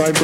made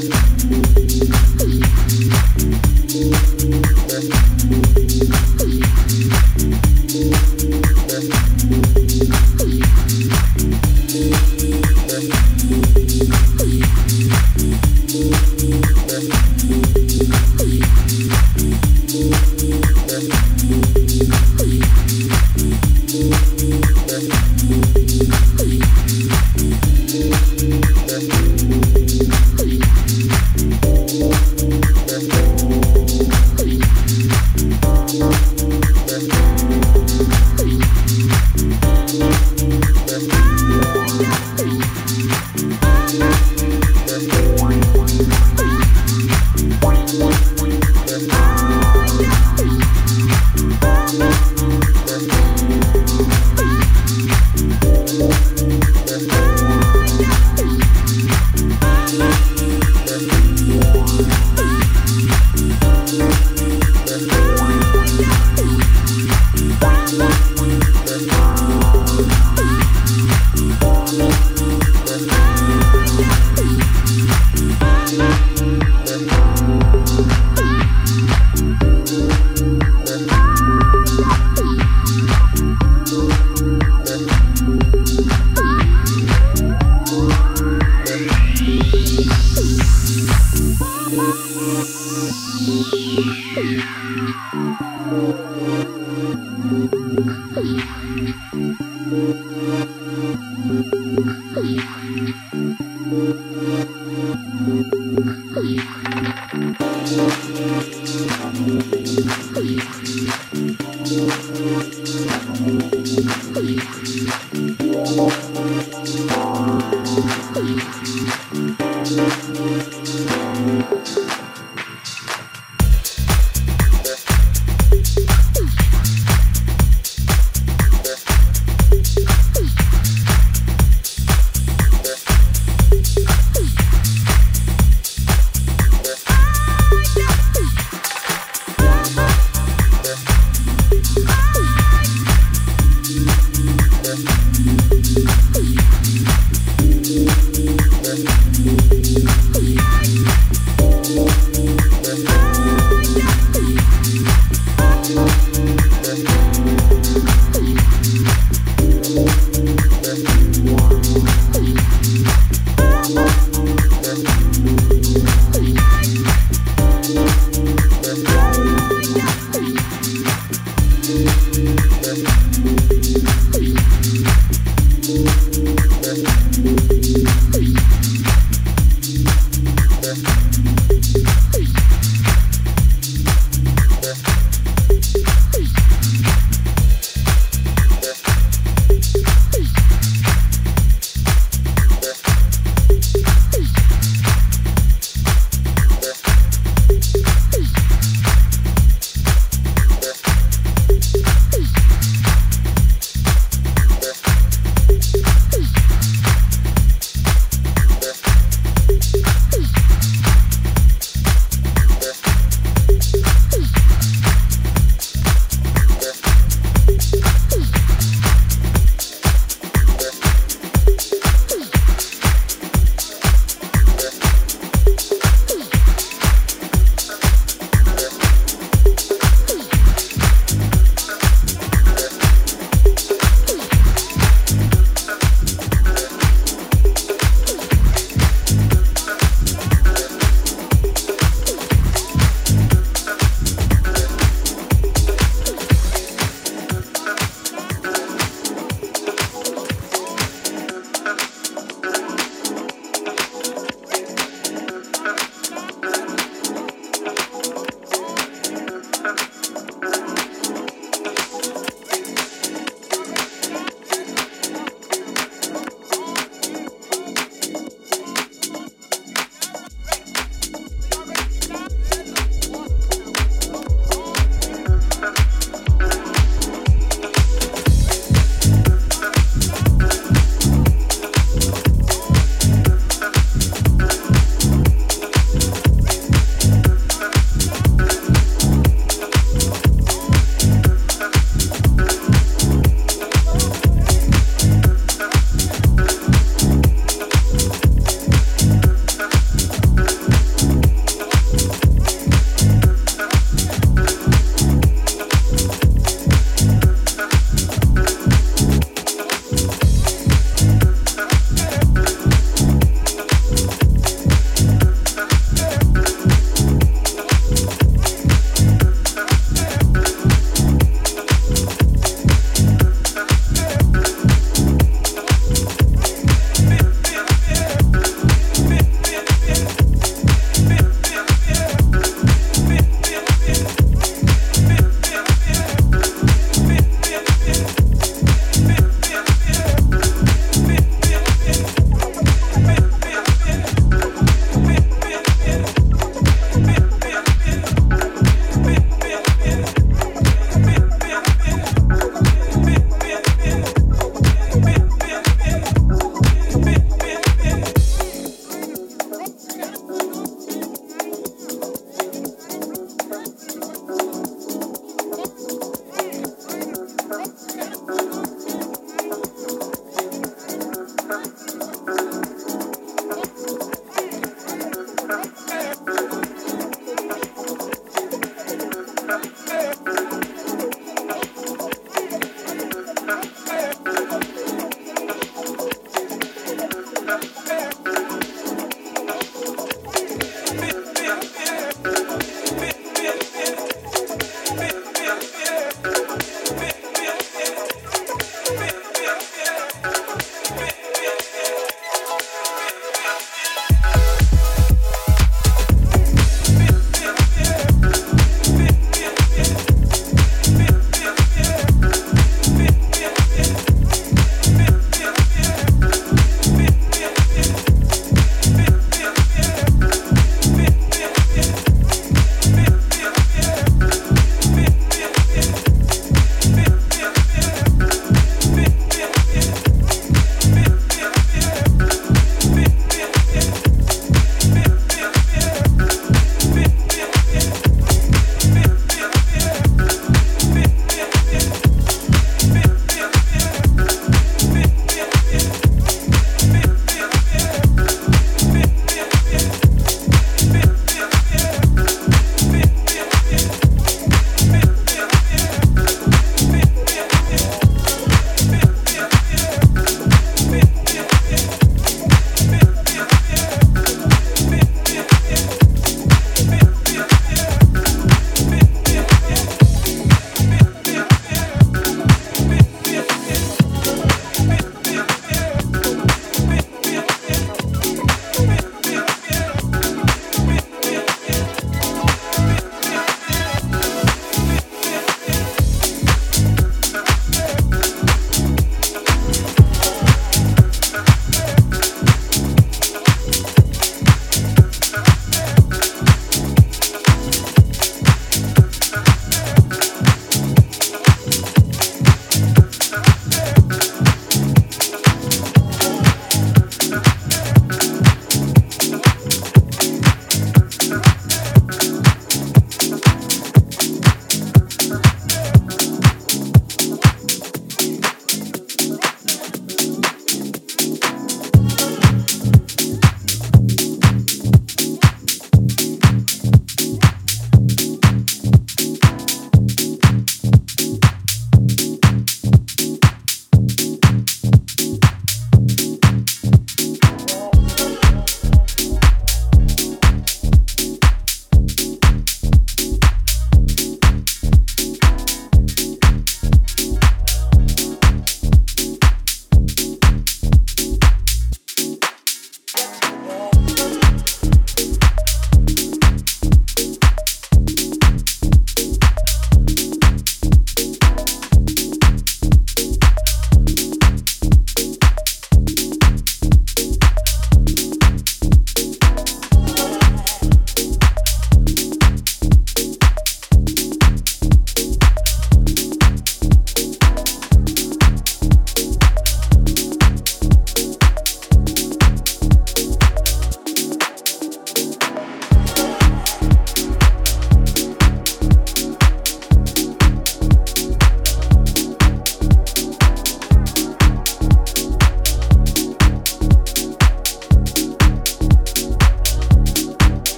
Listen.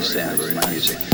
Keep stand for my music.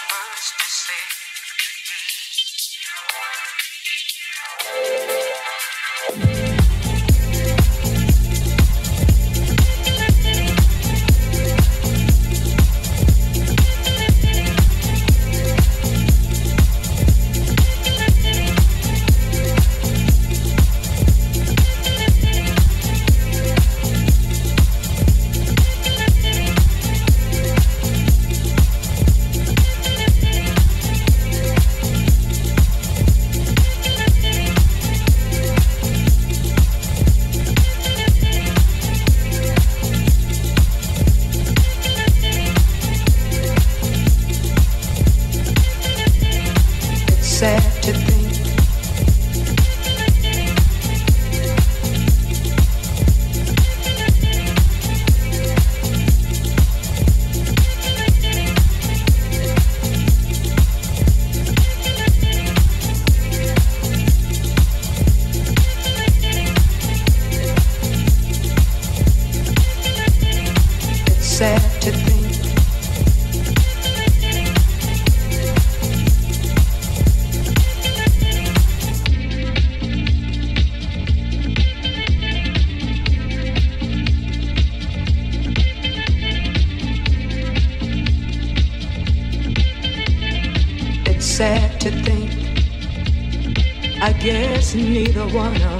neither one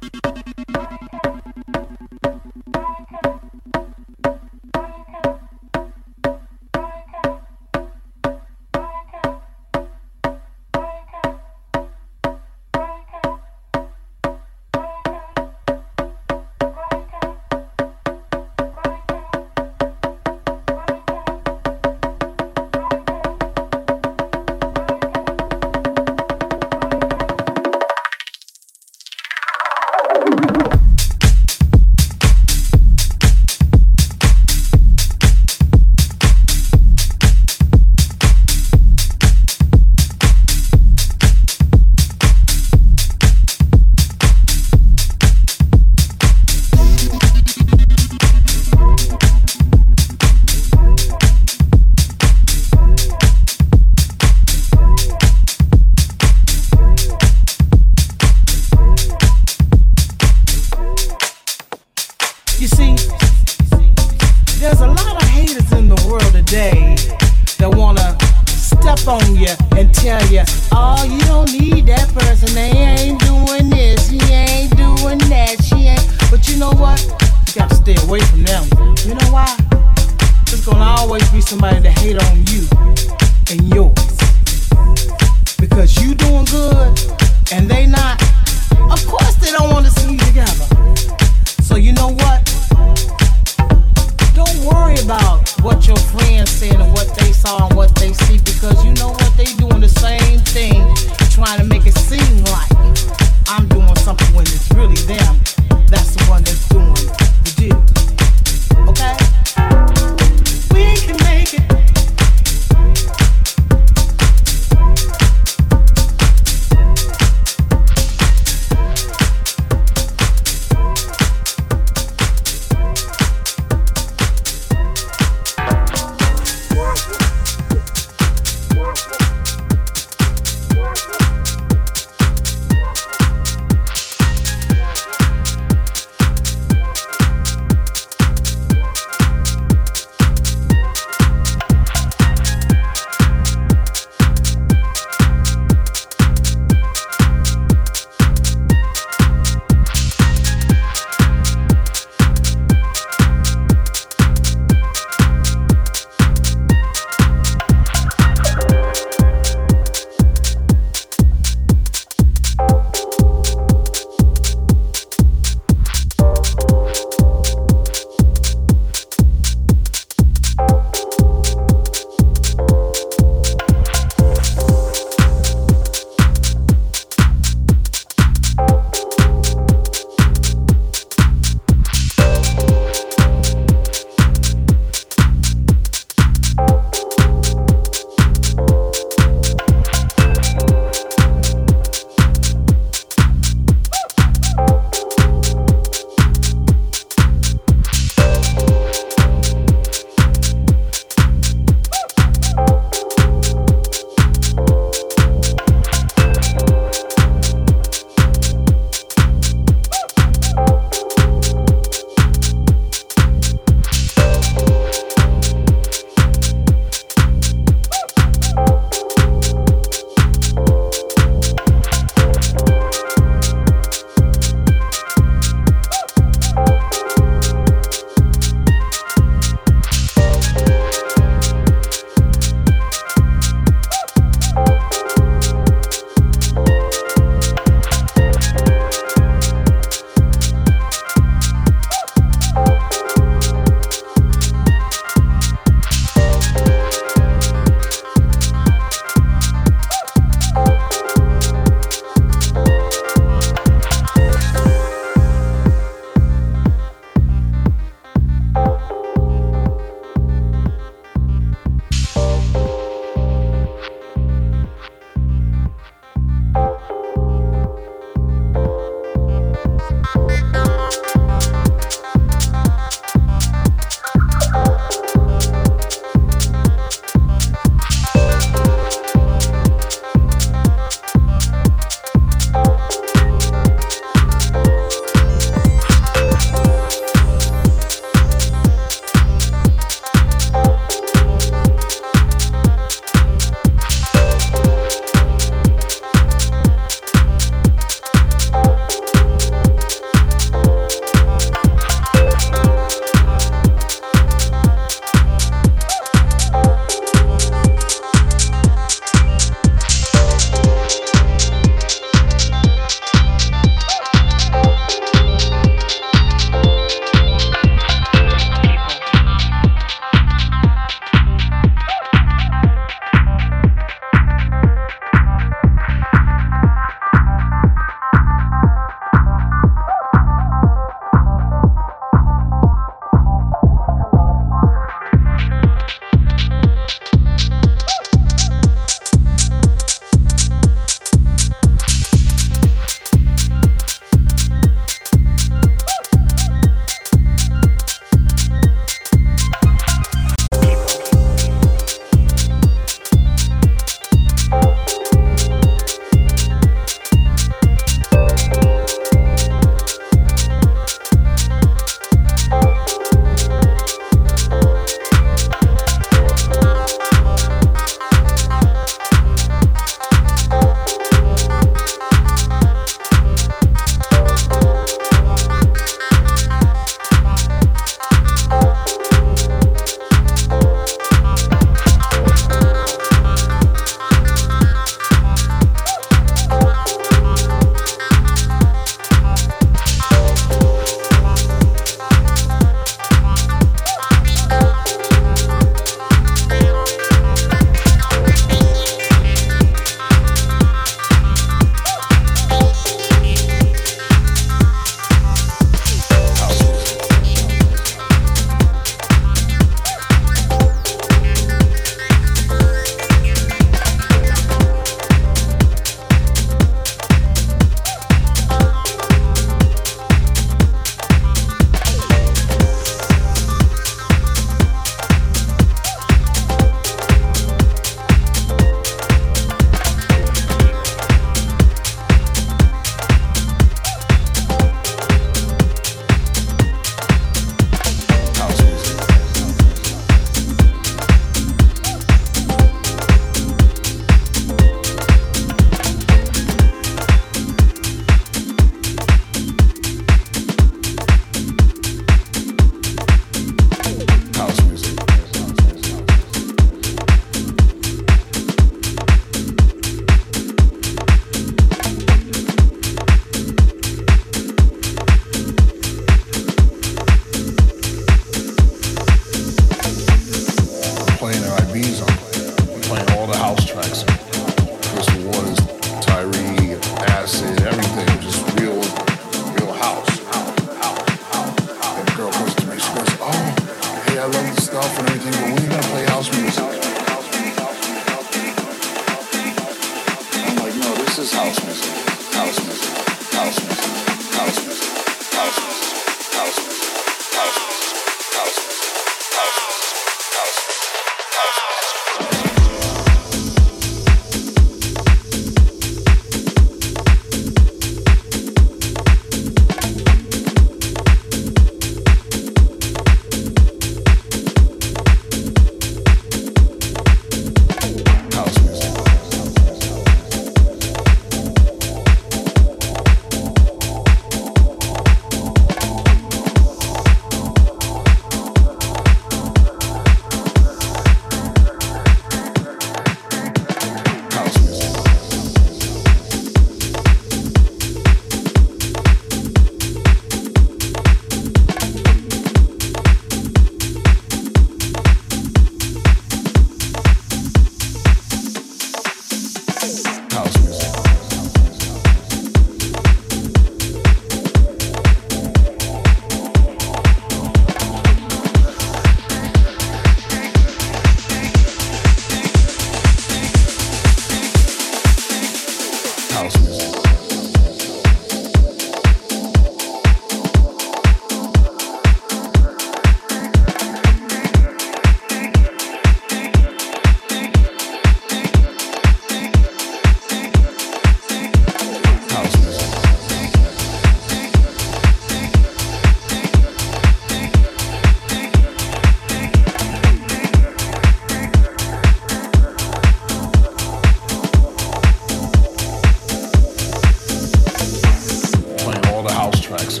tracks.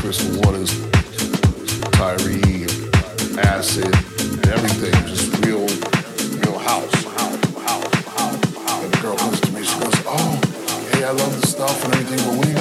Chris Waters, Tyree, Acid, and everything. Just real, real house. house, house, house and the girl comes to me, she goes, oh, hey, I love the stuff and everything, but we.